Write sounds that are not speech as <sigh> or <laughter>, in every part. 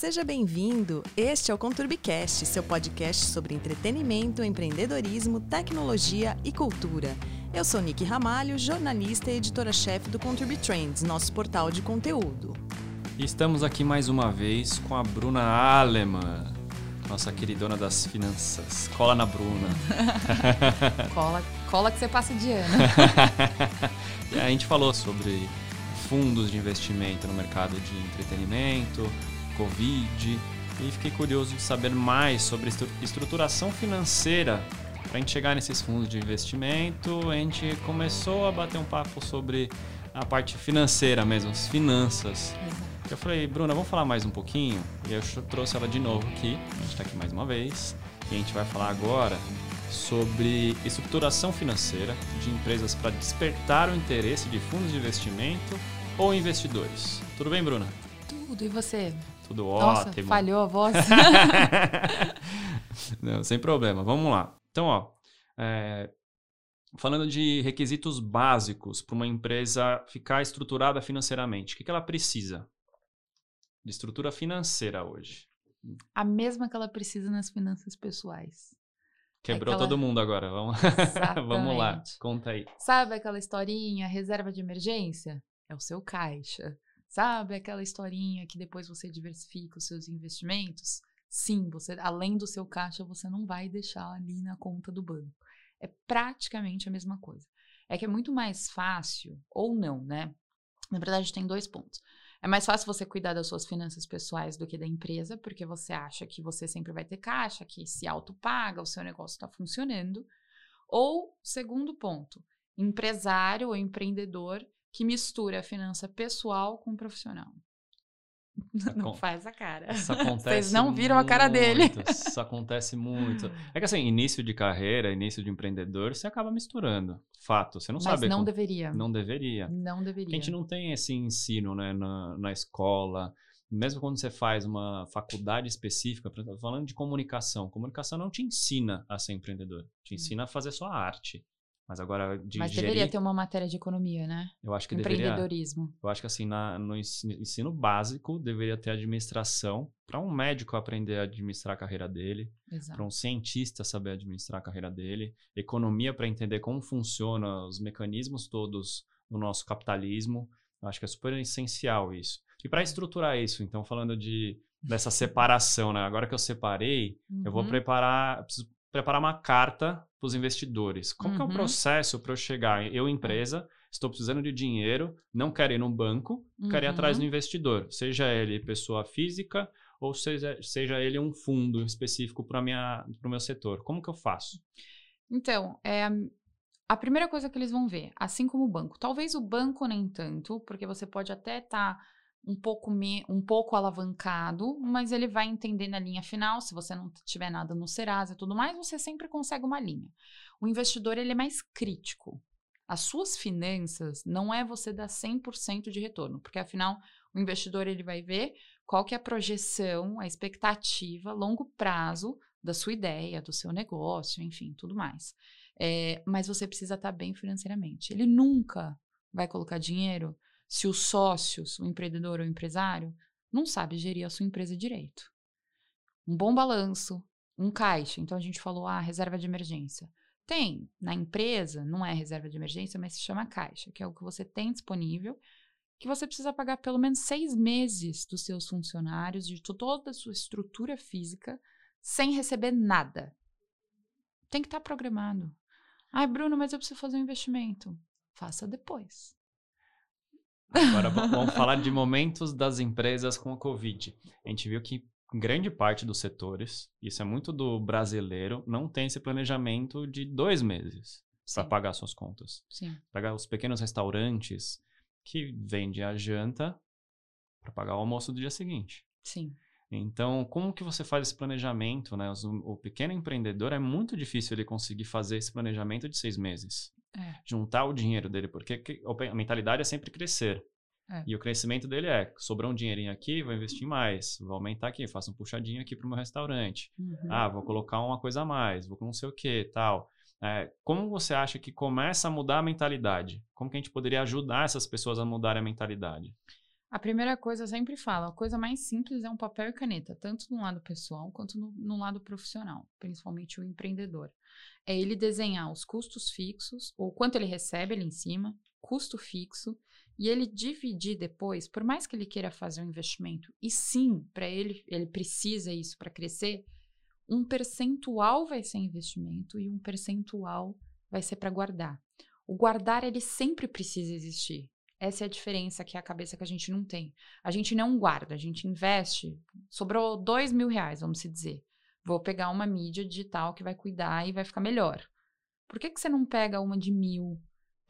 Seja bem-vindo. Este é o Conturbicast, seu podcast sobre entretenimento, empreendedorismo, tecnologia e cultura. Eu sou Nick Ramalho, jornalista e editora-chefe do Conturbi Trends, nosso portal de conteúdo. Estamos aqui mais uma vez com a Bruna Aleman, nossa queridona das finanças. Cola na Bruna. <laughs> cola, cola que você passa de ano. <laughs> a gente falou sobre fundos de investimento no mercado de entretenimento, Covid, e fiquei curioso de saber mais sobre estruturação financeira para a gente chegar nesses fundos de investimento. A gente começou a bater um papo sobre a parte financeira mesmo, as finanças. Eu falei, Bruna, vamos falar mais um pouquinho? E eu trouxe ela de novo aqui, a gente está aqui mais uma vez, e a gente vai falar agora sobre estruturação financeira de empresas para despertar o interesse de fundos de investimento ou investidores. Tudo bem, Bruna? Tudo, e você? Tudo Nossa, ótimo. falhou a voz. <laughs> Não, sem problema. Vamos lá. Então, ó, é, falando de requisitos básicos para uma empresa ficar estruturada financeiramente, o que, que ela precisa de estrutura financeira hoje? A mesma que ela precisa nas finanças pessoais. Quebrou aquela... todo mundo agora. Vamos... <laughs> Vamos lá, conta aí. Sabe aquela historinha, reserva de emergência? É o seu caixa. Sabe aquela historinha que depois você diversifica os seus investimentos? Sim, você além do seu caixa, você não vai deixar ali na conta do banco. É praticamente a mesma coisa. É que é muito mais fácil, ou não, né? Na verdade, tem dois pontos. É mais fácil você cuidar das suas finanças pessoais do que da empresa, porque você acha que você sempre vai ter caixa, que se autopaga, o seu negócio está funcionando. Ou, segundo ponto, empresário ou empreendedor que mistura a finança pessoal com profissional. <laughs> Não faz a cara. Isso <laughs> acontece Vocês não viram a cara dele. <laughs> Isso acontece muito. É que assim, início de carreira, início de empreendedor, você acaba misturando. Fato, você não Mas sabe. Mas não como... deveria. Não deveria. Não deveria. A gente não tem esse ensino né, na, na escola. Mesmo quando você faz uma faculdade específica, falando de comunicação, comunicação não te ensina a ser empreendedor, te hum. ensina a fazer sua arte. Mas agora de Mas gerir, deveria ter uma matéria de economia, né? Eu acho que Empreendedorismo. Deveria, eu acho que assim, na, no ensino básico deveria ter administração para um médico aprender a administrar a carreira dele, para um cientista saber administrar a carreira dele, economia para entender como funcionam os mecanismos todos do nosso capitalismo. Eu acho que é super essencial isso. E para estruturar isso, então falando de dessa <laughs> separação, né? Agora que eu separei, uhum. eu vou uhum. preparar, preciso preparar uma carta para os investidores. Como uhum. é o processo para eu chegar? Eu, empresa, estou precisando de dinheiro, não quero ir no banco, uhum. quero ir atrás do uhum. investidor, seja ele pessoa física ou seja, seja ele um fundo específico para o meu setor. Como que eu faço? Então, é, a primeira coisa que eles vão ver, assim como o banco, talvez o banco nem tanto, porque você pode até estar. Tá um pouco, me, um pouco alavancado, mas ele vai entender na linha final, se você não tiver nada no Serasa e tudo mais, você sempre consegue uma linha. O investidor ele é mais crítico. As suas finanças não é você dar 100% de retorno, porque afinal o investidor ele vai ver qual que é a projeção, a expectativa, longo prazo da sua ideia, do seu negócio, enfim, tudo mais. É, mas você precisa estar bem financeiramente. Ele nunca vai colocar dinheiro se os sócios, o empreendedor ou o empresário, não sabe gerir a sua empresa direito. Um bom balanço, um caixa. Então a gente falou, ah, reserva de emergência. Tem na empresa, não é reserva de emergência, mas se chama caixa, que é o que você tem disponível, que você precisa pagar pelo menos seis meses dos seus funcionários, de toda a sua estrutura física, sem receber nada. Tem que estar tá programado. Ai, Bruno, mas eu preciso fazer um investimento. Faça depois. Agora vamos falar de momentos das empresas com a Covid. A gente viu que grande parte dos setores, isso é muito do brasileiro, não tem esse planejamento de dois meses para pagar suas contas. Sim. Pagar os pequenos restaurantes que vendem a janta para pagar o almoço do dia seguinte. Sim. Então, como que você faz esse planejamento, né? O, o pequeno empreendedor é muito difícil ele conseguir fazer esse planejamento de seis meses. É. Juntar o dinheiro dele, porque a mentalidade é sempre crescer. É. E o crescimento dele é, sobrou um dinheirinho aqui, vou investir mais, vou aumentar aqui, faço um puxadinho aqui para o meu restaurante. Uhum. Ah, vou colocar uma coisa a mais, vou com não sei o que, tal. É, como você acha que começa a mudar a mentalidade? Como que a gente poderia ajudar essas pessoas a mudar a mentalidade? A primeira coisa eu sempre falo, a coisa mais simples é um papel e caneta, tanto no lado pessoal quanto no, no lado profissional, principalmente o empreendedor. É ele desenhar os custos fixos, ou quanto ele recebe ali em cima, custo fixo, e ele dividir depois, por mais que ele queira fazer um investimento, e sim, para ele, ele precisa isso para crescer, um percentual vai ser investimento e um percentual vai ser para guardar. O guardar, ele sempre precisa existir. Essa é a diferença que é a cabeça que a gente não tem. A gente não guarda, a gente investe. Sobrou dois mil reais, vamos se dizer. Vou pegar uma mídia digital que vai cuidar e vai ficar melhor. Por que, que você não pega uma de mil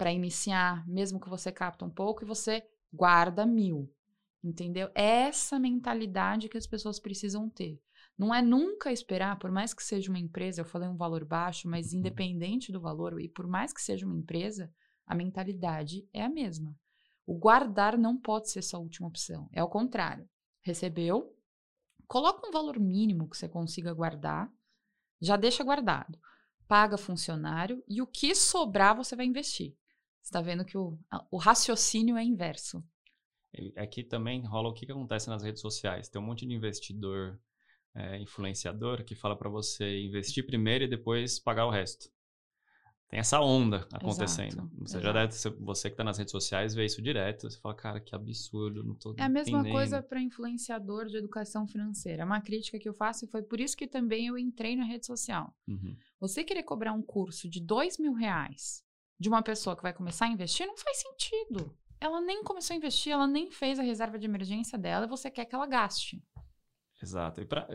para iniciar, mesmo que você capta um pouco, e você guarda mil. Entendeu? É essa mentalidade que as pessoas precisam ter. Não é nunca esperar, por mais que seja uma empresa, eu falei um valor baixo, mas uhum. independente do valor, e por mais que seja uma empresa, a mentalidade é a mesma. O guardar não pode ser sua última opção. É o contrário. Recebeu, coloca um valor mínimo que você consiga guardar, já deixa guardado. Paga funcionário e o que sobrar você vai investir. Você está vendo que o, o raciocínio é inverso. Aqui também rola o que, que acontece nas redes sociais. Tem um monte de investidor, é, influenciador, que fala para você investir primeiro e depois pagar o resto. Tem essa onda acontecendo. Exato, você exato. já deve, você que está nas redes sociais vê isso direto. Você fala, cara, que absurdo, não tô É a mesma coisa para influenciador de educação financeira. Uma crítica que eu faço foi por isso que também eu entrei na rede social. Uhum. Você querer cobrar um curso de dois mil reais de uma pessoa que vai começar a investir não faz sentido. Ela nem começou a investir, ela nem fez a reserva de emergência dela e você quer que ela gaste. Exato. E pra,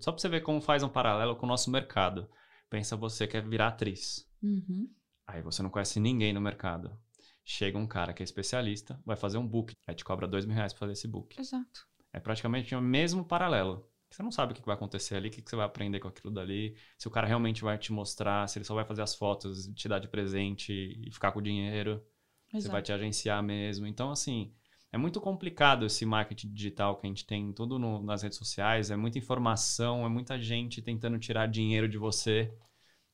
só para você ver como faz um paralelo com o nosso mercado. Pensa você quer virar atriz. Uhum. Aí você não conhece ninguém no mercado. Chega um cara que é especialista, vai fazer um book. Aí te cobra dois mil reais para fazer esse book. Exato. É praticamente o mesmo paralelo. Você não sabe o que vai acontecer ali, o que você vai aprender com aquilo dali, se o cara realmente vai te mostrar, se ele só vai fazer as fotos, te dar de presente e ficar com o dinheiro, Exato. você vai te agenciar mesmo. Então, assim, é muito complicado esse marketing digital que a gente tem tudo no, nas redes sociais, é muita informação, é muita gente tentando tirar dinheiro de você.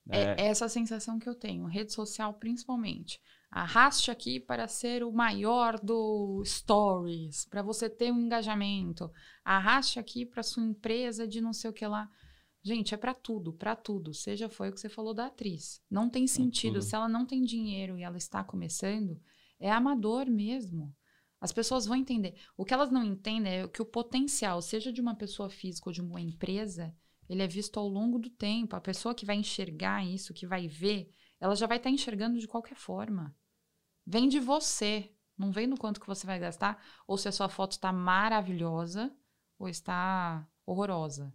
É, é essa sensação que eu tenho, rede social principalmente. Arraste aqui para ser o maior do Stories, para você ter um engajamento. Arraste aqui para sua empresa de não sei o que lá. Gente, é para tudo, para tudo. Seja foi o que você falou da atriz. Não tem sentido. Se ela não tem dinheiro e ela está começando, é amador mesmo. As pessoas vão entender. O que elas não entendem é que o potencial, seja de uma pessoa física ou de uma empresa, ele é visto ao longo do tempo. A pessoa que vai enxergar isso, que vai ver, ela já vai estar tá enxergando de qualquer forma. Vem de você, não vem no quanto que você vai gastar, ou se a sua foto está maravilhosa ou está horrorosa.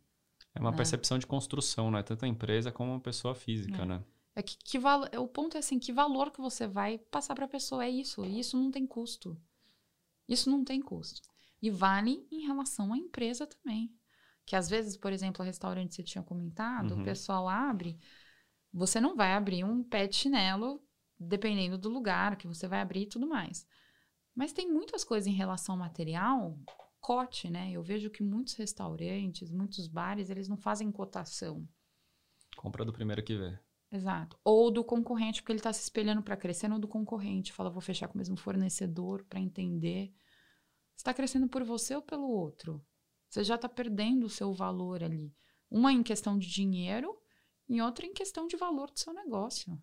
É uma né? percepção de construção, não é tanto a empresa como a pessoa física, é. né? É que, que valo, o ponto é assim, que valor que você vai passar para a pessoa é isso, e isso não tem custo. Isso não tem custo. E vale em relação à empresa também. Que às vezes, por exemplo, o restaurante você tinha comentado, uhum. o pessoal abre, você não vai abrir um pé de chinelo, dependendo do lugar que você vai abrir e tudo mais. Mas tem muitas coisas em relação ao material, cote, né? Eu vejo que muitos restaurantes, muitos bares, eles não fazem cotação. Compra do primeiro que vê. Exato. Ou do concorrente, porque ele está se espelhando para crescer no do concorrente. Fala, vou fechar com o mesmo fornecedor para entender. Está crescendo por você ou pelo outro? Você já está perdendo o seu valor ali. Uma em questão de dinheiro e outra em questão de valor do seu negócio.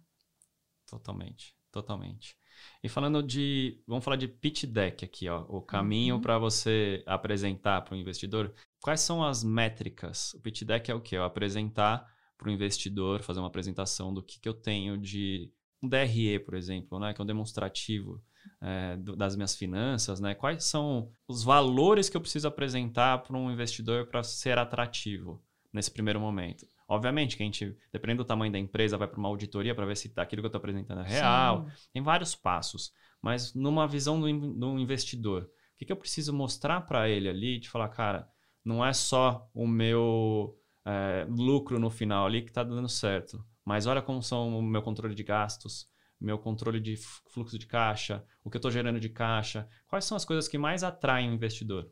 Totalmente, totalmente. E falando de, vamos falar de pitch deck aqui, ó, o caminho uhum. para você apresentar para o investidor. Quais são as métricas? O pitch deck é o quê? Eu apresentar para o investidor, fazer uma apresentação do que, que eu tenho de um DRE, por exemplo, né, que é um demonstrativo é, do, das minhas finanças, né? Quais são os valores que eu preciso apresentar para um investidor para ser atrativo nesse primeiro momento? Obviamente que a gente, dependendo do tamanho da empresa, vai para uma auditoria para ver se aquilo que eu estou apresentando é real. Sim. Tem vários passos. Mas numa visão do, do investidor, o que, que eu preciso mostrar para ele ali de falar, cara, não é só o meu é, lucro no final ali que está dando certo. Mas olha como são o meu controle de gastos, meu controle de fluxo de caixa, o que eu estou gerando de caixa. Quais são as coisas que mais atraem o investidor?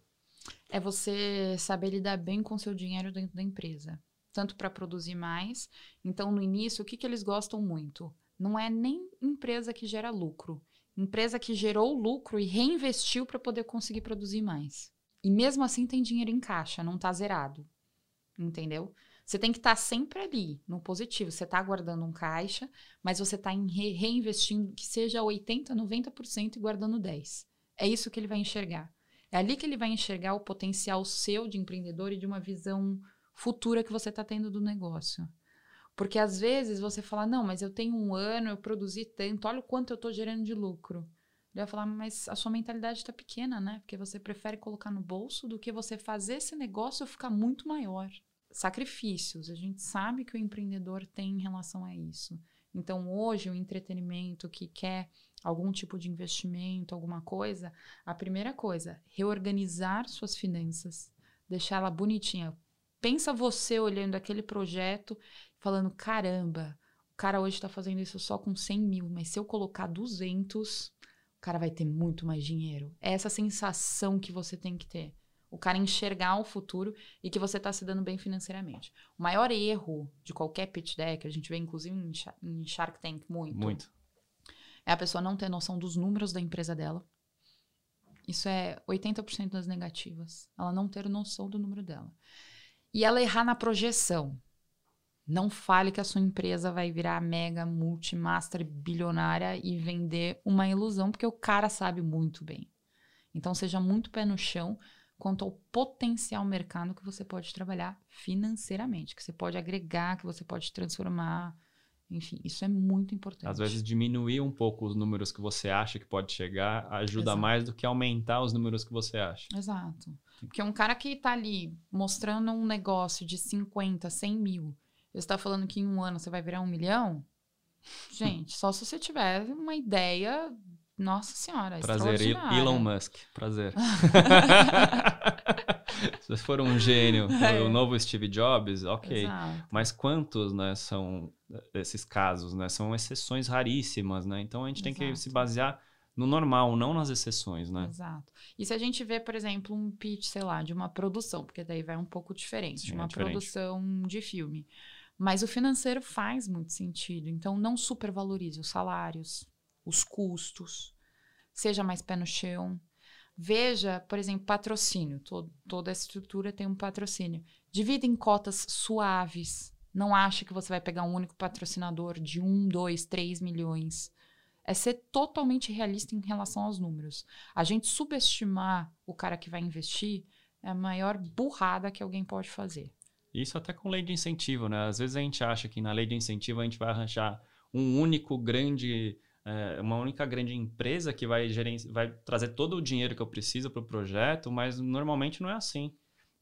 É você saber lidar bem com seu dinheiro dentro da empresa, tanto para produzir mais. Então, no início, o que, que eles gostam muito? Não é nem empresa que gera lucro. Empresa que gerou lucro e reinvestiu para poder conseguir produzir mais. E mesmo assim tem dinheiro em caixa, não está zerado. Entendeu? Você tem que estar tá sempre ali, no positivo. Você está guardando um caixa, mas você está re reinvestindo que seja 80%, 90% e guardando 10%. É isso que ele vai enxergar. É ali que ele vai enxergar o potencial seu de empreendedor e de uma visão futura que você está tendo do negócio. Porque às vezes você fala, não, mas eu tenho um ano, eu produzi tanto, olha o quanto eu estou gerando de lucro. Ele vai falar, mas a sua mentalidade está pequena, né? Porque você prefere colocar no bolso do que você fazer esse negócio ficar muito maior sacrifícios. A gente sabe que o empreendedor tem em relação a isso. Então, hoje, o entretenimento que quer algum tipo de investimento, alguma coisa, a primeira coisa, reorganizar suas finanças, deixar ela bonitinha. Pensa você olhando aquele projeto, falando: caramba, o cara hoje está fazendo isso só com 100 mil, mas se eu colocar 200, o cara vai ter muito mais dinheiro. É essa sensação que você tem que ter o cara enxergar o futuro e que você está se dando bem financeiramente. O maior erro de qualquer pitch deck, a gente vê inclusive em Shark Tank muito, muito. é a pessoa não ter noção dos números da empresa dela. Isso é 80% das negativas. Ela não ter noção do número dela. E ela errar na projeção. Não fale que a sua empresa vai virar mega, multimaster, bilionária e vender uma ilusão, porque o cara sabe muito bem. Então, seja muito pé no chão quanto ao potencial mercado que você pode trabalhar financeiramente, que você pode agregar, que você pode transformar. Enfim, isso é muito importante. Às vezes, diminuir um pouco os números que você acha que pode chegar ajuda Exato. mais do que aumentar os números que você acha. Exato. Porque um cara que está ali mostrando um negócio de 50, 100 mil, você está falando que em um ano você vai virar um milhão, <laughs> gente, só se você tiver uma ideia nossa senhora, Prazer, Elon Musk. Prazer. <laughs> <laughs> Se você for um gênio, é. o novo Steve Jobs, ok. Exato. Mas quantos, né, são esses casos, né? São exceções raríssimas, né? Então a gente Exato. tem que se basear no normal, não nas exceções, né? Exato. E se a gente vê, por exemplo, um pitch, sei lá, de uma produção, porque daí vai um pouco diferente, de uma é diferente. produção de filme. Mas o financeiro faz muito sentido. Então, não supervalorize os salários, os custos, seja mais pé no chão. Veja, por exemplo, patrocínio. Todo, toda a estrutura tem um patrocínio. Divida em cotas suaves. Não ache que você vai pegar um único patrocinador de um, dois, três milhões. É ser totalmente realista em relação aos números. A gente subestimar o cara que vai investir é a maior burrada que alguém pode fazer. Isso até com lei de incentivo, né? Às vezes a gente acha que na lei de incentivo a gente vai arranjar um único grande é, uma única grande empresa que vai, gerenci... vai trazer todo o dinheiro que eu preciso para o projeto, mas normalmente não é assim.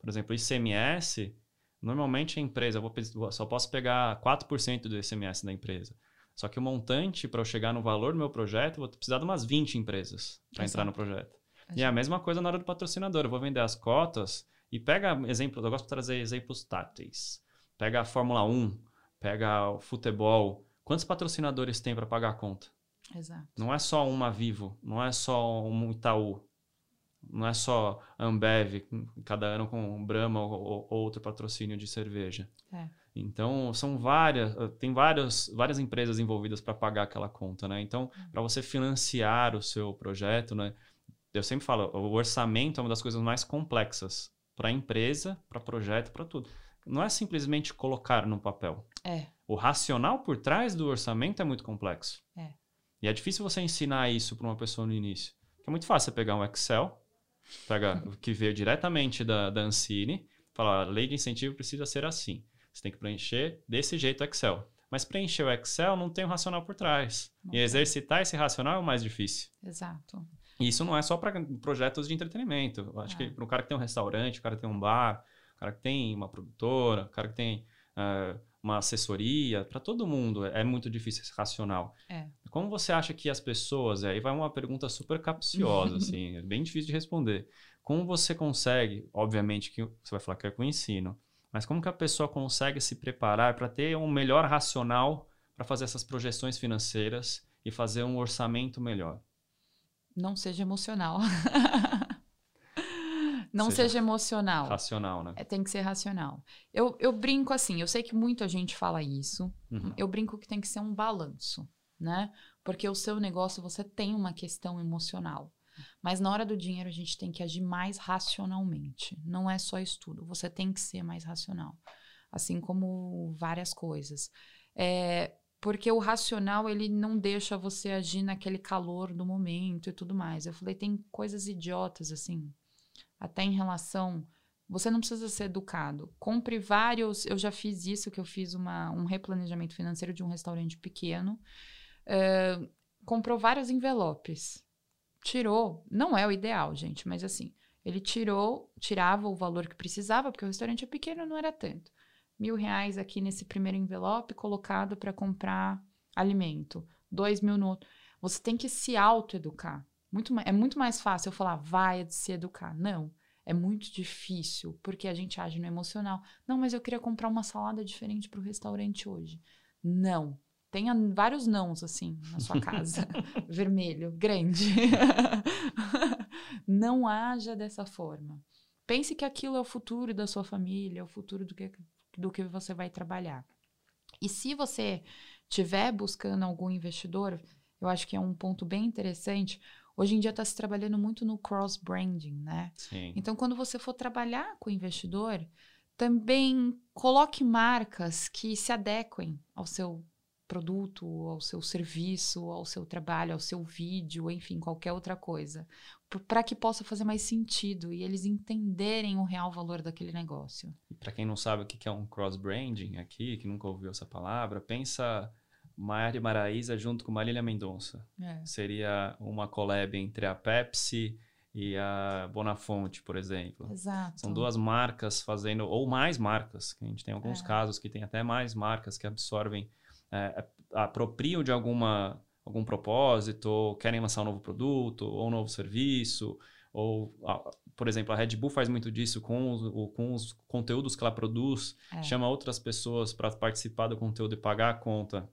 Por exemplo, ICMS, normalmente a empresa, eu vou, só posso pegar 4% do ICMS da empresa. Só que o montante para eu chegar no valor do meu projeto, eu vou precisar de umas 20 empresas para entrar no projeto. Exato. E é a mesma coisa na hora do patrocinador. Eu vou vender as cotas e pega exemplos, eu gosto de trazer exemplos táteis. Pega a Fórmula 1, pega o futebol. Quantos patrocinadores tem para pagar a conta? Exato. Não é só uma Vivo, não é só um Itaú, não é só Ambev, cada ano com Brahma ou, ou outro patrocínio de cerveja. É. Então, são várias, tem várias, várias empresas envolvidas para pagar aquela conta, né? Então, uhum. para você financiar o seu projeto, né? Eu sempre falo, o orçamento é uma das coisas mais complexas para empresa, para projeto, para tudo. Não é simplesmente colocar no papel. É. O racional por trás do orçamento é muito complexo. É. E é difícil você ensinar isso para uma pessoa no início. é muito fácil você pegar um Excel, pegar, <laughs> que veio diretamente da, da Ancine, falar, a lei de incentivo precisa ser assim. Você tem que preencher desse jeito o Excel. Mas preencher o Excel não tem um racional por trás. Não e exercitar esse racional é o mais difícil. Exato. E isso não é só para projetos de entretenimento. Eu acho é. que para o cara que tem um restaurante, o cara que tem um bar, o cara que tem uma produtora, o cara que tem uh, uma assessoria, para todo mundo é muito difícil esse racional. É. Como você acha que as pessoas, aí vai uma pergunta super capciosa, <laughs> assim, é bem difícil de responder. Como você consegue, obviamente que você vai falar que é com o ensino, mas como que a pessoa consegue se preparar para ter um melhor racional para fazer essas projeções financeiras e fazer um orçamento melhor? Não seja emocional. <laughs> Não seja, seja, emocional. Racional, né? É, tem que ser racional. Eu, eu brinco assim, eu sei que muita gente fala isso. Uhum. Eu brinco que tem que ser um balanço, né? Porque o seu negócio, você tem uma questão emocional. Mas na hora do dinheiro, a gente tem que agir mais racionalmente. Não é só estudo, você tem que ser mais racional. Assim como várias coisas. É, porque o racional, ele não deixa você agir naquele calor do momento e tudo mais. Eu falei, tem coisas idiotas, assim, até em relação. Você não precisa ser educado. Compre vários. Eu já fiz isso, que eu fiz uma, um replanejamento financeiro de um restaurante pequeno. Uh, comprou vários envelopes tirou, não é o ideal, gente, mas assim, ele tirou, tirava o valor que precisava, porque o restaurante é pequeno, não era tanto. Mil reais aqui nesse primeiro envelope colocado para comprar alimento, dois mil no outro. Você tem que se autoeducar. Muito, é muito mais fácil eu falar, vai se educar. Não, é muito difícil, porque a gente age no emocional. Não, mas eu queria comprar uma salada diferente para o restaurante hoje. Não, Tenha vários nãos, assim, na sua casa. <laughs> Vermelho, grande. <laughs> não haja dessa forma. Pense que aquilo é o futuro da sua família, é o futuro do que, do que você vai trabalhar. E se você estiver buscando algum investidor, eu acho que é um ponto bem interessante. Hoje em dia está se trabalhando muito no cross-branding, né? Sim. Então, quando você for trabalhar com o investidor, também coloque marcas que se adequem ao seu produto, ao seu serviço, ao seu trabalho, ao seu vídeo, enfim, qualquer outra coisa, para que possa fazer mais sentido e eles entenderem o real valor daquele negócio. E para quem não sabe o que é um cross-branding aqui, que nunca ouviu essa palavra, pensa Mari Maraíza junto com Marília Mendonça. É. Seria uma collab entre a Pepsi e a Bonafonte, por exemplo. Exato. São duas marcas fazendo, ou mais marcas, que a gente tem alguns é. casos que tem até mais marcas que absorvem é, apropriam de alguma, algum propósito, ou querem lançar um novo produto, ou um novo serviço, ou, por exemplo, a Red Bull faz muito disso com os, com os conteúdos que ela produz, é. chama outras pessoas para participar do conteúdo e pagar a conta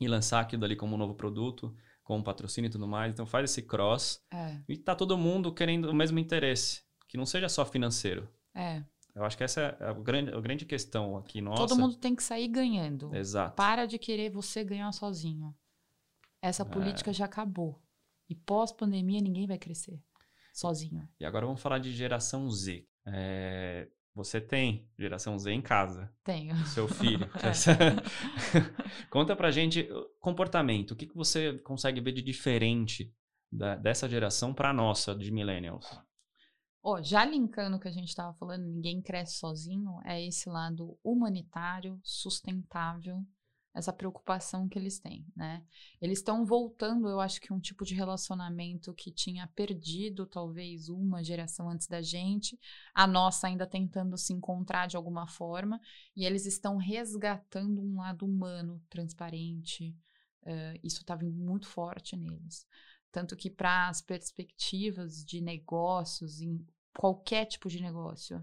e lançar aquilo dali como um novo produto, com patrocínio e tudo mais. Então faz esse cross é. e tá todo mundo querendo o mesmo interesse, que não seja só financeiro. É. Eu acho que essa é a grande, a grande questão aqui nossa. Todo mundo tem que sair ganhando. Exato. Para de querer você ganhar sozinho. Essa é. política já acabou. E pós-pandemia ninguém vai crescer sozinho. E agora vamos falar de geração Z. É, você tem geração Z em casa. Tenho. Seu filho. <laughs> é. <laughs> Conta pra gente comportamento. O que, que você consegue ver de diferente da, dessa geração para nossa, de millennials? Oh, já linkando o que a gente estava falando, ninguém cresce sozinho, é esse lado humanitário, sustentável, essa preocupação que eles têm, né? Eles estão voltando, eu acho que um tipo de relacionamento que tinha perdido talvez uma geração antes da gente, a nossa ainda tentando se encontrar de alguma forma, e eles estão resgatando um lado humano, transparente. Uh, isso está vindo muito forte neles. Tanto que para as perspectivas de negócios, em qualquer tipo de negócio,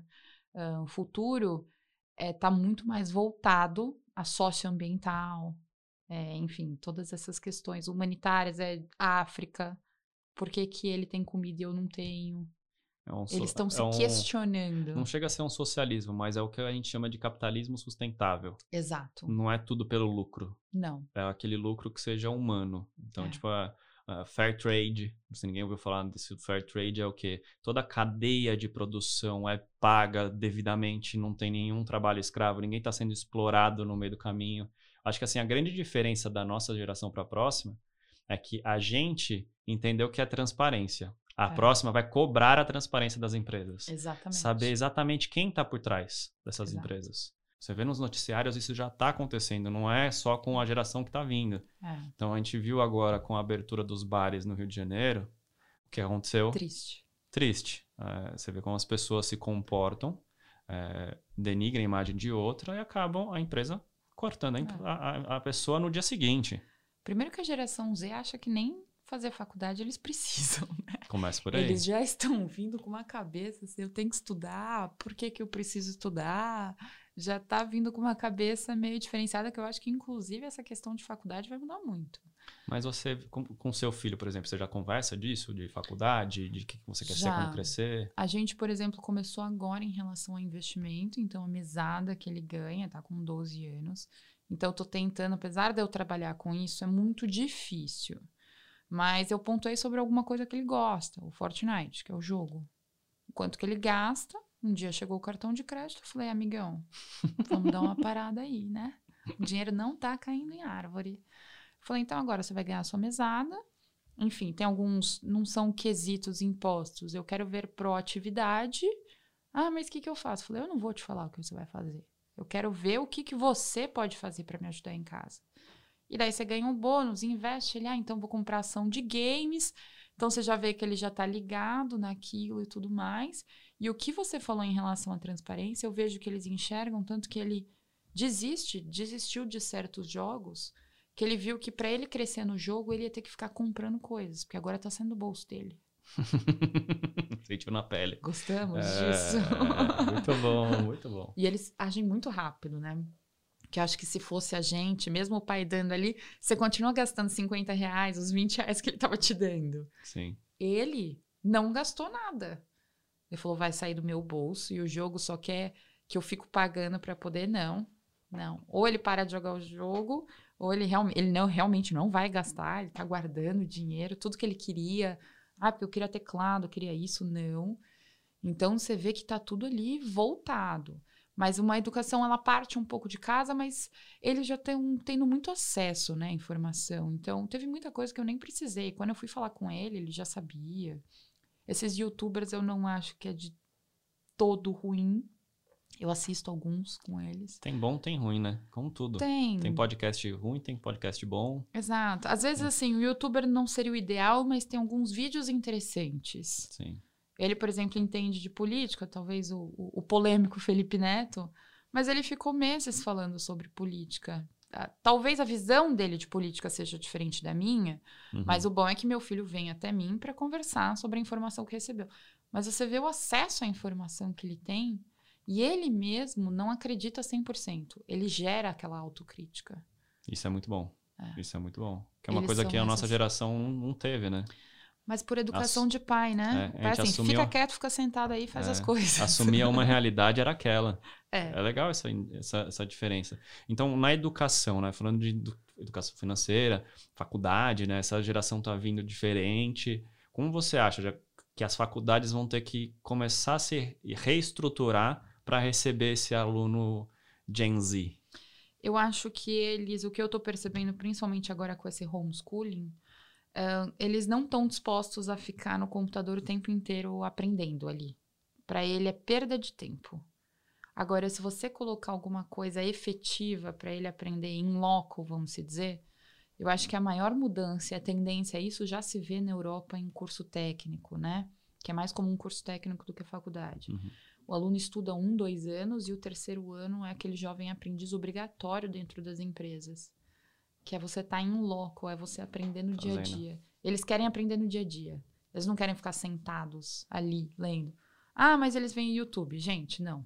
uh, o futuro está é, tá muito mais voltado a socioambiental, é, enfim, todas essas questões humanitárias, é África, por que, que ele tem comida e eu não tenho? É um so, Eles estão se é um, questionando. Não chega a ser um socialismo, mas é o que a gente chama de capitalismo sustentável. Exato. Não é tudo pelo lucro. Não. É aquele lucro que seja humano. Então, é. tipo, a, Uh, fair trade, se ninguém ouviu falar desse fair trade, é o que? Toda a cadeia de produção é paga devidamente, não tem nenhum trabalho escravo, ninguém está sendo explorado no meio do caminho. Acho que assim, a grande diferença da nossa geração para a próxima é que a gente entendeu que é transparência. A é. próxima vai cobrar a transparência das empresas. Exatamente. Saber exatamente quem está por trás dessas Exato. empresas. Você vê nos noticiários, isso já está acontecendo, não é só com a geração que está vindo. É. Então a gente viu agora com a abertura dos bares no Rio de Janeiro, o que aconteceu? Triste. Triste. É, você vê como as pessoas se comportam, é, denigrem a imagem de outra e acabam a empresa cortando a, é. a, a pessoa no dia seguinte. Primeiro que a geração Z acha que nem fazer faculdade eles <laughs> precisam, né? Começa por aí. Eles já estão vindo com uma cabeça assim, eu tenho que estudar, por que, que eu preciso estudar? Já está vindo com uma cabeça meio diferenciada, que eu acho que, inclusive, essa questão de faculdade vai mudar muito. Mas você, com, com seu filho, por exemplo, você já conversa disso, de faculdade, de que você quer já. ser quando crescer? A gente, por exemplo, começou agora em relação ao investimento, então a mesada que ele ganha, tá com 12 anos, Então, eu tô tentando, apesar de eu trabalhar com isso, é muito difícil. Mas eu pontuei sobre alguma coisa que ele gosta, o Fortnite, que é o jogo. O quanto que ele gasta. Um dia chegou o cartão de crédito, falei, amigão, vamos dar uma parada aí, né? O dinheiro não tá caindo em árvore. Falei, então agora você vai ganhar a sua mesada. Enfim, tem alguns, não são quesitos impostos. Eu quero ver proatividade. Ah, mas o que, que eu faço? Falei, eu não vou te falar o que você vai fazer. Eu quero ver o que, que você pode fazer para me ajudar em casa. E daí você ganha um bônus, investe ele, ah, então vou comprar ação de games. Então você já vê que ele já está ligado naquilo e tudo mais. E o que você falou em relação à transparência, eu vejo que eles enxergam tanto que ele desiste, desistiu de certos jogos, que ele viu que para ele crescer no jogo, ele ia ter que ficar comprando coisas, porque agora está sendo do bolso dele. <laughs> Sentiu na pele. Gostamos é, disso. muito bom, muito bom. E eles agem muito rápido, né? Que eu acho que se fosse a gente, mesmo o pai dando ali, você continua gastando 50 reais, os 20 reais que ele estava te dando. Sim. Ele não gastou nada. Ele falou, vai sair do meu bolso e o jogo só quer que eu fico pagando para poder. Não, não. Ou ele para de jogar o jogo, ou ele, real, ele não, realmente não vai gastar, ele tá guardando dinheiro, tudo que ele queria ah, porque eu queria teclado, eu queria isso. Não. Então você vê que está tudo ali voltado. Mas uma educação, ela parte um pouco de casa, mas ele já tem um, tendo muito acesso né, à informação. Então, teve muita coisa que eu nem precisei. Quando eu fui falar com ele, ele já sabia. Esses youtubers eu não acho que é de todo ruim. Eu assisto alguns com eles. Tem bom, tem ruim, né? Como tudo. Tem. Tem podcast ruim, tem podcast bom. Exato. Às vezes, assim, o youtuber não seria o ideal, mas tem alguns vídeos interessantes. Sim. Ele, por exemplo, entende de política, talvez o, o, o polêmico Felipe Neto, mas ele ficou meses falando sobre política. Ah, talvez a visão dele de política seja diferente da minha, uhum. mas o bom é que meu filho vem até mim para conversar sobre a informação que recebeu. Mas você vê o acesso à informação que ele tem e ele mesmo não acredita 100%. Ele gera aquela autocrítica. Isso é muito bom. É. Isso é muito bom. Que é uma Eles coisa que a nossa geração não teve, né? Mas por educação de pai, né? É, pai assim, assumiu... fica quieto, fica sentado aí, faz é, as coisas. <laughs> Assumia uma realidade, era aquela. É. é legal essa, essa, essa diferença. Então, na educação, né? Falando de educação financeira, faculdade, né? Essa geração tá vindo diferente. Como você acha que as faculdades vão ter que começar a se reestruturar para receber esse aluno Gen Z? Eu acho que eles, o que eu estou percebendo, principalmente agora com esse homeschooling, uh, eles não estão dispostos a ficar no computador o tempo inteiro aprendendo ali. Para ele é perda de tempo. Agora, se você colocar alguma coisa efetiva para ele aprender em loco, vamos dizer, eu acho que a maior mudança e a tendência, isso já se vê na Europa em curso técnico, né? Que é mais como um curso técnico do que faculdade. Uhum. O aluno estuda um, dois anos e o terceiro ano é aquele jovem aprendiz obrigatório dentro das empresas. Que é você estar tá em loco, é você aprender no dia a dia. Eles querem aprender no dia a dia. Eles não querem ficar sentados ali lendo. Ah, mas eles vêm no YouTube. Gente, não.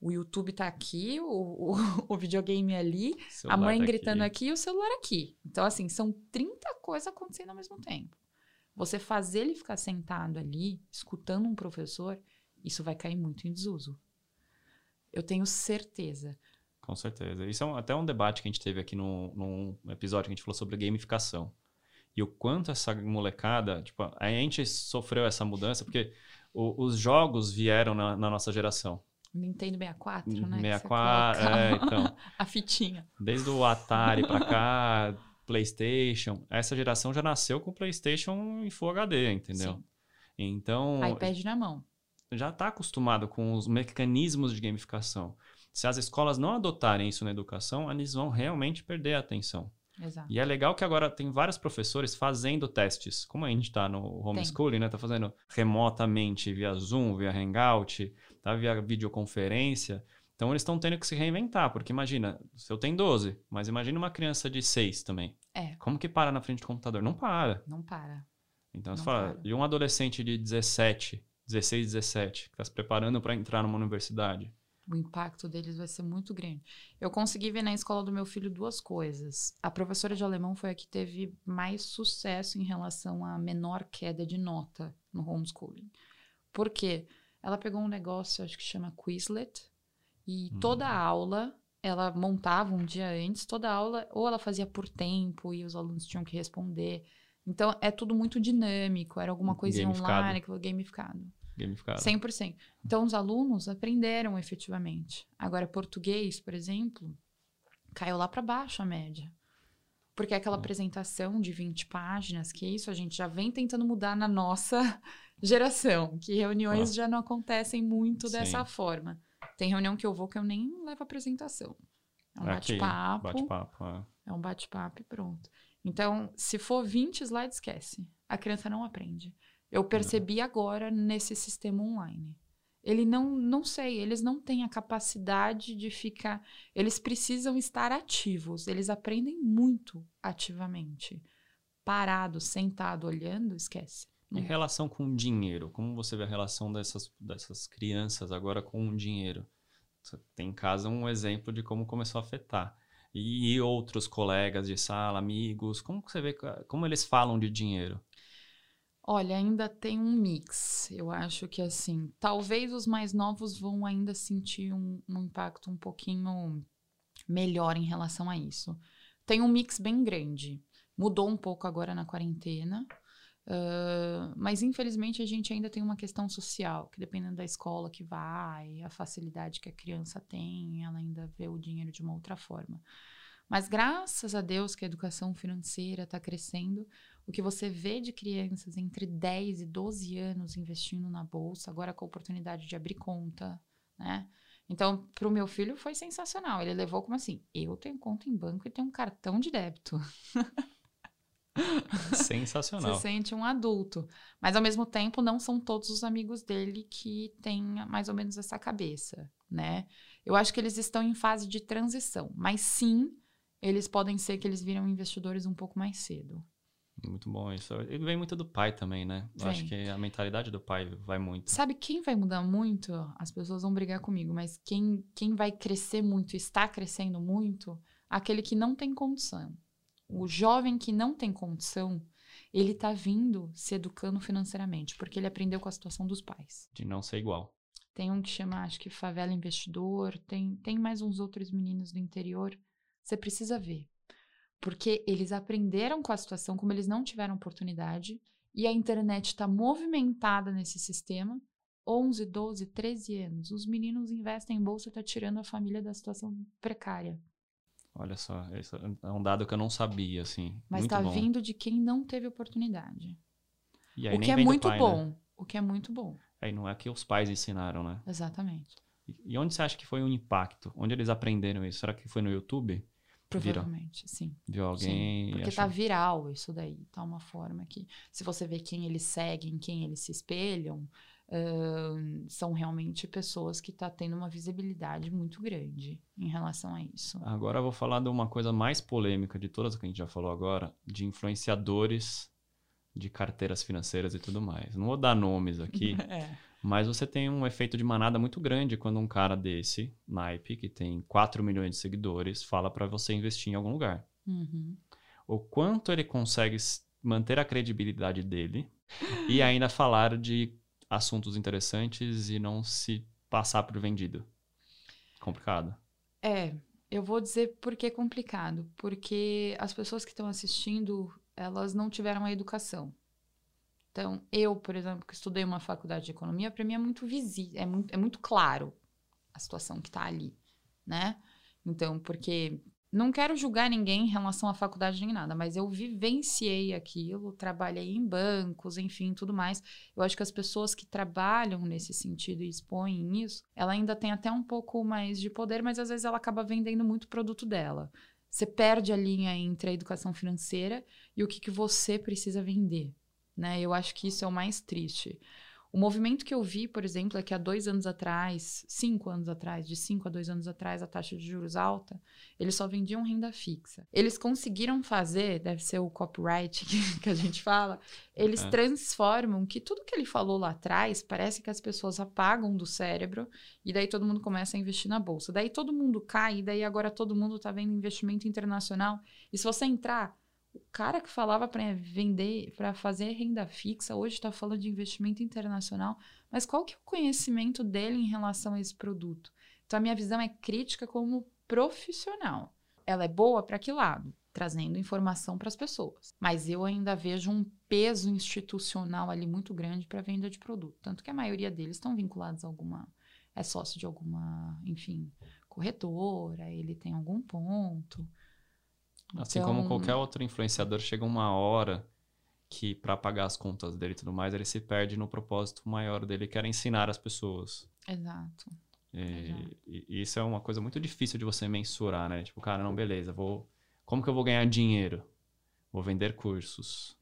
O YouTube tá aqui, o, o, <laughs> o videogame ali, a mãe tá gritando aqui. aqui e o celular aqui. Então, assim, são 30 coisas acontecendo ao mesmo tempo. Você fazer ele ficar sentado ali, escutando um professor, isso vai cair muito em desuso. Eu tenho certeza. Com certeza. Isso é um, até um debate que a gente teve aqui no, num episódio que a gente falou sobre gamificação. E o quanto essa molecada, tipo, a gente sofreu essa mudança porque o, os jogos vieram na, na, nossa geração. Nintendo 64, né? 64, é, então. <laughs> a fitinha. Desde o Atari pra cá, PlayStation, essa geração já nasceu com PlayStation em Full HD, entendeu? Sim. Então. iPad na mão já está acostumado com os mecanismos de gamificação. Se as escolas não adotarem isso na educação, eles vão realmente perder a atenção. Exato. E é legal que agora tem vários professores fazendo testes. Como a gente está no homeschooling, né? Está fazendo remotamente, via Zoom, via Hangout, tá? via videoconferência. Então eles estão tendo que se reinventar, porque imagina, se eu tenho 12, mas imagina uma criança de 6 também. É. Como que para na frente do computador? Não para. Não para. Então não você fala, para. e um adolescente de 17 16, 17, que está se preparando para entrar numa universidade. O impacto deles vai ser muito grande. Eu consegui ver na escola do meu filho duas coisas. A professora de alemão foi a que teve mais sucesso em relação à menor queda de nota no homeschooling. Por quê? Ela pegou um negócio, acho que chama Quizlet, e hum. toda a aula ela montava um dia antes toda a aula, ou ela fazia por tempo e os alunos tinham que responder. Então, é tudo muito dinâmico, era alguma coisa online, gamificado. Gamificado. 100%. Então, os alunos aprenderam efetivamente. Agora, português, por exemplo, caiu lá para baixo a média. Porque é aquela apresentação de 20 páginas, que isso a gente já vem tentando mudar na nossa <laughs> geração, que reuniões já não acontecem muito Sim. dessa forma. Tem reunião que eu vou que eu nem levo apresentação. É um bate-papo. Bate-papo, é. é um bate-papo e pronto. Então, se for 20 slides, esquece. A criança não aprende. Eu percebi agora nesse sistema online. Ele não, não sei, eles não têm a capacidade de ficar. Eles precisam estar ativos. Eles aprendem muito ativamente. Parado, sentado, olhando, esquece. Em relação com o dinheiro, como você vê a relação dessas, dessas crianças agora com o dinheiro? Você tem em casa um exemplo de como começou a afetar. E outros colegas de sala, amigos, como você vê, como eles falam de dinheiro? Olha, ainda tem um mix. Eu acho que assim, talvez os mais novos vão ainda sentir um, um impacto um pouquinho melhor em relação a isso. Tem um mix bem grande. Mudou um pouco agora na quarentena. Uh, mas infelizmente a gente ainda tem uma questão social, que dependendo da escola que vai, a facilidade que a criança tem, ela ainda vê o dinheiro de uma outra forma. Mas graças a Deus que a educação financeira está crescendo, o que você vê de crianças entre 10 e 12 anos investindo na bolsa, agora com a oportunidade de abrir conta, né? Então, para o meu filho foi sensacional. Ele levou como assim: eu tenho conta em banco e tenho um cartão de débito. <laughs> Sensacional. Você sente um adulto. Mas ao mesmo tempo, não são todos os amigos dele que têm mais ou menos essa cabeça, né? Eu acho que eles estão em fase de transição, mas sim, eles podem ser que eles viram investidores um pouco mais cedo. Muito bom isso. Ele vem muito do pai também, né? Eu acho que a mentalidade do pai vai muito. Sabe quem vai mudar muito? As pessoas vão brigar comigo, mas quem, quem vai crescer muito, está crescendo muito, aquele que não tem condição o jovem que não tem condição, ele está vindo se educando financeiramente, porque ele aprendeu com a situação dos pais. De não ser igual. Tem um que chama, acho que Favela Investidor, tem, tem mais uns outros meninos do interior. Você precisa ver. Porque eles aprenderam com a situação, como eles não tiveram oportunidade, e a internet está movimentada nesse sistema. 11, 12, 13 anos. Os meninos investem em bolsa e está tirando a família da situação precária. Olha só, esse é um dado que eu não sabia, assim. Mas está vindo de quem não teve oportunidade. o que é muito pai, bom. Né? O que é muito bom. Aí não é que os pais ensinaram, né? Exatamente. E onde você acha que foi o impacto? Onde eles aprenderam isso? Será que foi no YouTube? Provavelmente, sim. Viu alguém? Sim, porque achou... tá viral isso daí. Tá uma forma que, se você vê quem eles seguem, quem eles se espelham, Uh, são realmente pessoas que estão tá tendo uma visibilidade muito grande em relação a isso. Agora eu vou falar de uma coisa mais polêmica de todas que a gente já falou agora, de influenciadores de carteiras financeiras e tudo mais. Não vou dar nomes aqui, <laughs> é. Mas você tem um efeito de manada muito grande quando um cara desse, naipe, que tem 4 milhões de seguidores, fala para você investir em algum lugar. Uhum. O quanto ele consegue manter a credibilidade dele e ainda falar de assuntos interessantes e não se passar por vendido? Complicado. É, eu vou dizer por que complicado. Porque as pessoas que estão assistindo, elas não tiveram a educação. Então, eu, por exemplo, que estudei uma faculdade de economia, para mim é muito visível, é muito, é muito claro a situação que está ali, né? Então, porque não quero julgar ninguém em relação à faculdade nem nada, mas eu vivenciei aquilo, trabalhei em bancos, enfim, tudo mais. Eu acho que as pessoas que trabalham nesse sentido e expõem isso, ela ainda tem até um pouco mais de poder, mas às vezes ela acaba vendendo muito produto dela. Você perde a linha entre a educação financeira e o que, que você precisa vender. Né? Eu acho que isso é o mais triste. O movimento que eu vi, por exemplo, é que há dois anos atrás, cinco anos atrás, de cinco a dois anos atrás, a taxa de juros alta, eles só vendiam renda fixa. Eles conseguiram fazer, deve ser o copyright <laughs> que, que a gente fala, eles é. transformam que tudo que ele falou lá atrás parece que as pessoas apagam do cérebro e daí todo mundo começa a investir na bolsa. Daí todo mundo cai, e daí agora todo mundo está vendo investimento internacional. E se você entrar o cara que falava para vender, para fazer renda fixa, hoje está falando de investimento internacional. Mas qual que é o conhecimento dele em relação a esse produto? Então, a minha visão é crítica como profissional. Ela é boa para que lado? Trazendo informação para as pessoas. Mas eu ainda vejo um peso institucional ali muito grande para venda de produto. Tanto que a maioria deles estão vinculados a alguma. É sócio de alguma, enfim, corretora, ele tem algum ponto. Assim então, como qualquer outro influenciador, chega uma hora que para pagar as contas dele e tudo mais, ele se perde no propósito maior dele, que era ensinar as pessoas. Exato. E, e, isso é uma coisa muito difícil de você mensurar, né? Tipo, cara, não, beleza, vou. Como que eu vou ganhar dinheiro? Vou vender cursos.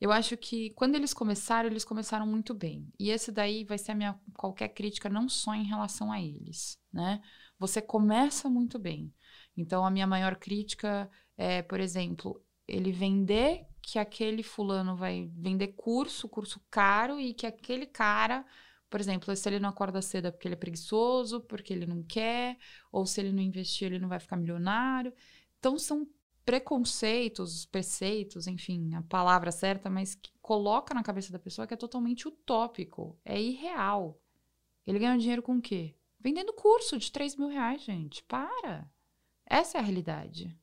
Eu acho que quando eles começaram, eles começaram muito bem. E esse daí vai ser a minha qualquer crítica, não só em relação a eles, né? Você começa muito bem. Então, a minha maior crítica é, por exemplo, ele vender que aquele fulano vai vender curso, curso caro, e que aquele cara, por exemplo, se ele não acorda cedo é porque ele é preguiçoso, porque ele não quer, ou se ele não investir, ele não vai ficar milionário. Então, são preconceitos, preceitos, enfim, a palavra certa, mas que coloca na cabeça da pessoa que é totalmente utópico, é irreal. Ele ganha dinheiro com o quê? Vendendo curso de 3 mil reais, gente. Para! Essa é a realidade.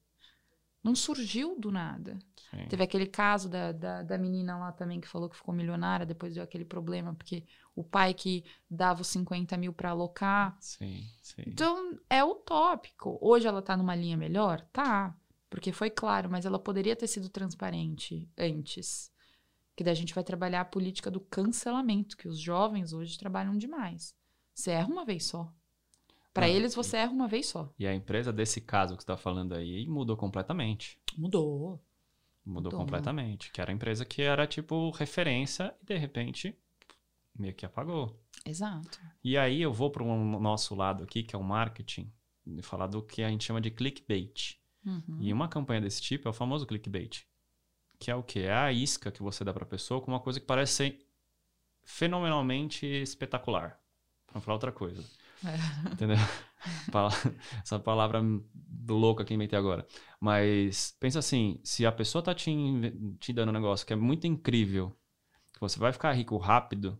Não surgiu do nada. Sim. Teve aquele caso da, da, da, menina lá também que falou que ficou milionária, depois deu aquele problema, porque o pai que dava os 50 mil para alocar. Sim, sim. Então, é utópico. Hoje ela tá numa linha melhor? Tá. Porque foi claro, mas ela poderia ter sido transparente antes. Que daí a gente vai trabalhar a política do cancelamento, que os jovens hoje trabalham demais. Você erra uma vez só. Para eles, você erra uma vez só. E a empresa desse caso que você está falando aí mudou completamente. Mudou. Mudou, mudou completamente. Que era a empresa que era, tipo, referência e, de repente, meio que apagou. Exato. E aí eu vou para o nosso lado aqui, que é o marketing, e falar do que a gente chama de clickbait. Uhum. E uma campanha desse tipo é o famoso clickbait. Que é o quê? É a isca que você dá para a pessoa com uma coisa que parece ser fenomenalmente espetacular. Para não falar outra coisa. É. Entendeu? <laughs> Essa palavra louca que inventei agora. Mas pensa assim, se a pessoa tá te, te dando um negócio que é muito incrível, que você vai ficar rico rápido,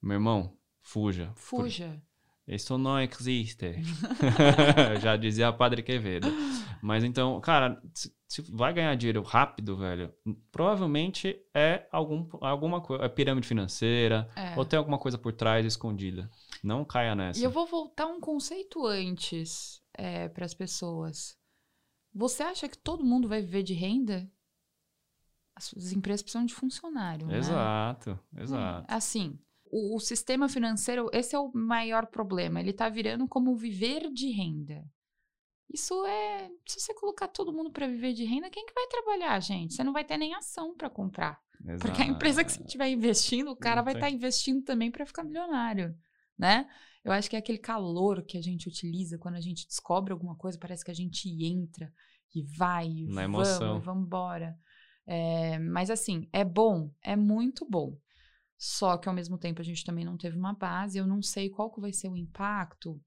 meu irmão, fuja. Fuja. Isso não existe. <laughs> <laughs> Já dizia Padre Quevedo. Mas então, cara, se, se, vai ganhar dinheiro rápido, velho, provavelmente é algum, alguma coisa, é pirâmide financeira, é. ou tem alguma coisa por trás escondida. Não caia nessa. E eu vou voltar um conceito antes é, para as pessoas. Você acha que todo mundo vai viver de renda? As empresas precisam de funcionário. Exato, né? exato. É, assim, o, o, sistema financeiro, esse é o maior problema. Ele está virando como viver de renda. Isso é. Se você colocar todo mundo para viver de renda, quem que vai trabalhar, gente? Você não vai ter nem ação para comprar. Exato. Porque a empresa que você estiver investindo, o cara vai estar tá investindo também para ficar milionário né? Eu acho que é aquele calor que a gente utiliza quando a gente descobre alguma coisa, parece que a gente entra e vai, e Na vamos, emoção. e vamos embora. É, mas assim, é bom, é muito bom. Só que ao mesmo tempo a gente também não teve uma base, eu não sei qual que vai ser o impacto.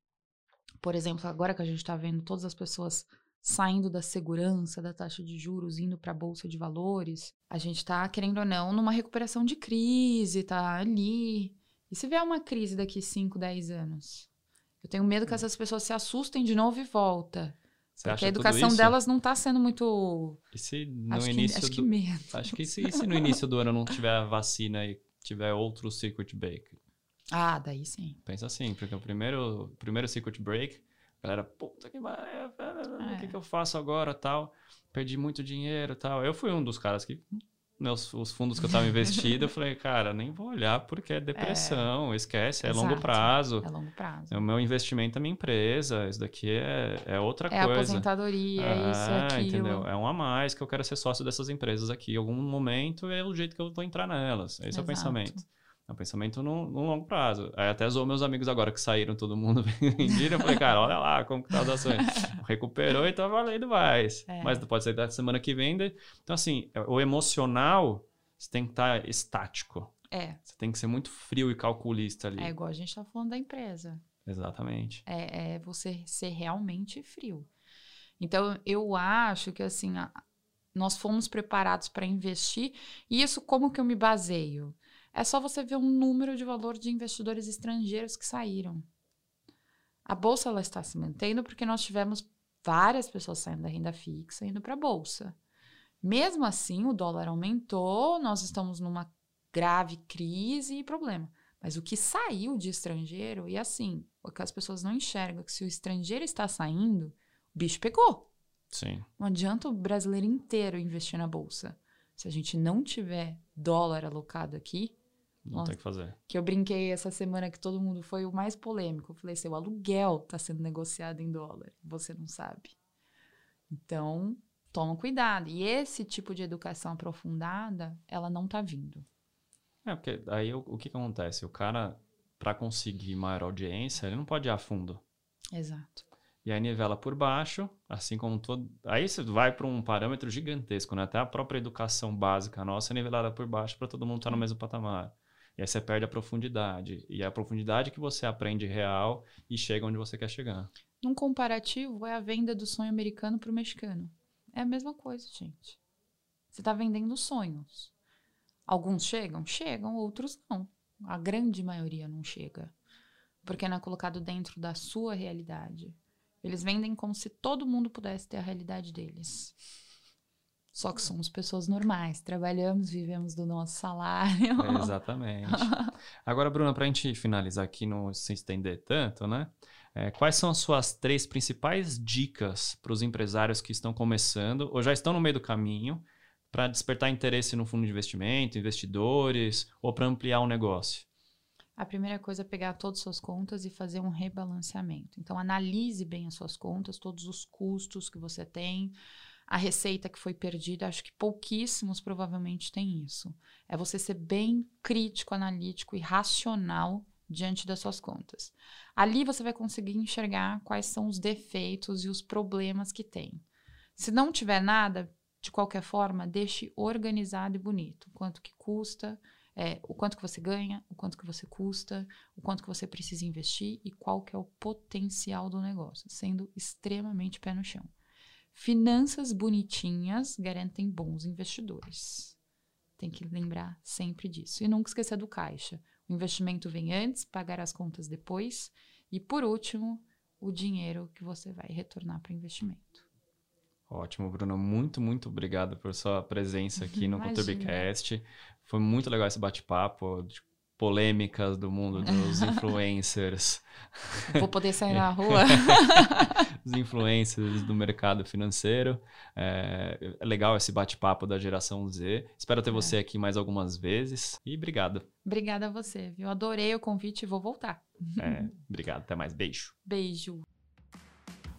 Por exemplo, agora que a gente está vendo todas as pessoas saindo da segurança da taxa de juros, indo para a bolsa de valores, a gente está querendo ou não numa recuperação de crise, tá ali. E se vier uma crise daqui 5, 10 anos? Eu tenho medo que hum. essas pessoas se assustem de novo e volta. Você porque a educação delas não está sendo muito. E se no acho início que, acho do... que medo. Acho que se, se no início do ano não tiver vacina e tiver outro circuit break. Ah, daí sim. Pensa assim, porque o primeiro, primeiro circuit break, a galera, puta que pariu, é. o que, que eu faço agora tal? Perdi muito dinheiro tal. Eu fui um dos caras que meus, os fundos que eu estava investido, eu falei, cara, nem vou olhar porque é depressão, é, esquece, é exato, longo prazo. É longo prazo. É o meu investimento é minha empresa, isso daqui é, é outra é coisa. É aposentadoria, é isso, é aquilo. Entendeu? É um a mais que eu quero ser sócio dessas empresas aqui. Em algum momento é o jeito que eu vou entrar nelas. Esse exato. é o pensamento. É um pensamento no, no, longo prazo. Aí até zoou meus amigos agora que saíram, todo mundo <laughs> vendido. Eu falei, cara, olha lá como que tá as <laughs> ações. Recuperou e tá valendo mais. É. Mas pode ser da semana que vem. Então, assim, o emocional, você tem que estar tá estático. É. Você tem que ser muito frio e calculista ali. É igual a gente tá falando da empresa. Exatamente. É, é você ser realmente frio. Então, eu acho que, assim, nós fomos preparados para investir. E isso, como que eu me baseio? É só você ver um número de valor de investidores estrangeiros que saíram. A bolsa ela está se mantendo porque nós tivemos várias pessoas saindo da renda fixa indo para a bolsa. Mesmo assim, o dólar aumentou, nós estamos numa grave crise e problema. Mas o que saiu de estrangeiro, e assim, o que as pessoas não enxergam é que se o estrangeiro está saindo, o bicho pegou. Sim. Não adianta o brasileiro inteiro investir na bolsa. Se a gente não tiver dólar alocado aqui. Não nossa, tem que fazer. Que eu brinquei essa semana que todo mundo foi o mais polêmico. Eu falei, seu aluguel está sendo negociado em dólar. Você não sabe. Então, toma cuidado. E esse tipo de educação aprofundada, ela não está vindo. É, porque aí o, o que, que acontece? O cara, para conseguir maior audiência, ele não pode ir a fundo. Exato. E aí nivela por baixo, assim como todo. Aí você vai para um parâmetro gigantesco, né? Até a própria educação básica nossa é nivelada por baixo para todo mundo estar tá no mesmo patamar. E aí você perde a profundidade. E é a profundidade que você aprende real e chega onde você quer chegar. Num comparativo, é a venda do sonho americano para o mexicano. É a mesma coisa, gente. Você está vendendo sonhos. Alguns chegam? Chegam, outros não. A grande maioria não chega. Porque não é colocado dentro da sua realidade. Eles vendem como se todo mundo pudesse ter a realidade deles. Só que somos pessoas normais, trabalhamos, vivemos do nosso salário. É, exatamente. <laughs> Agora, Bruna, para a gente finalizar aqui, não se estender tanto, né? É, quais são as suas três principais dicas para os empresários que estão começando ou já estão no meio do caminho para despertar interesse no fundo de investimento, investidores ou para ampliar o negócio? A primeira coisa é pegar todas as suas contas e fazer um rebalanceamento. Então, analise bem as suas contas, todos os custos que você tem, a receita que foi perdida. Acho que pouquíssimos provavelmente têm isso. É você ser bem crítico, analítico e racional diante das suas contas. Ali você vai conseguir enxergar quais são os defeitos e os problemas que tem. Se não tiver nada, de qualquer forma, deixe organizado e bonito. Quanto que custa, é, o quanto que você ganha, o quanto que você custa, o quanto que você precisa investir e qual que é o potencial do negócio, sendo extremamente pé no chão. Finanças bonitinhas garantem bons investidores. Tem que lembrar sempre disso. E nunca esquecer do caixa. O investimento vem antes, pagar as contas depois. E por último, o dinheiro que você vai retornar para o investimento. Ótimo, Bruno. Muito, muito obrigado por sua presença aqui no <laughs> ConturbiCast. Foi muito legal esse bate-papo polêmicas do mundo dos <laughs> influencers. Vou poder sair na rua. <laughs> Os influencers do mercado financeiro. É, é legal esse bate-papo da geração Z. Espero ter é. você aqui mais algumas vezes. E obrigado. Obrigada a você, viu? Adorei o convite e vou voltar. É, obrigado. Até mais. Beijo. Beijo.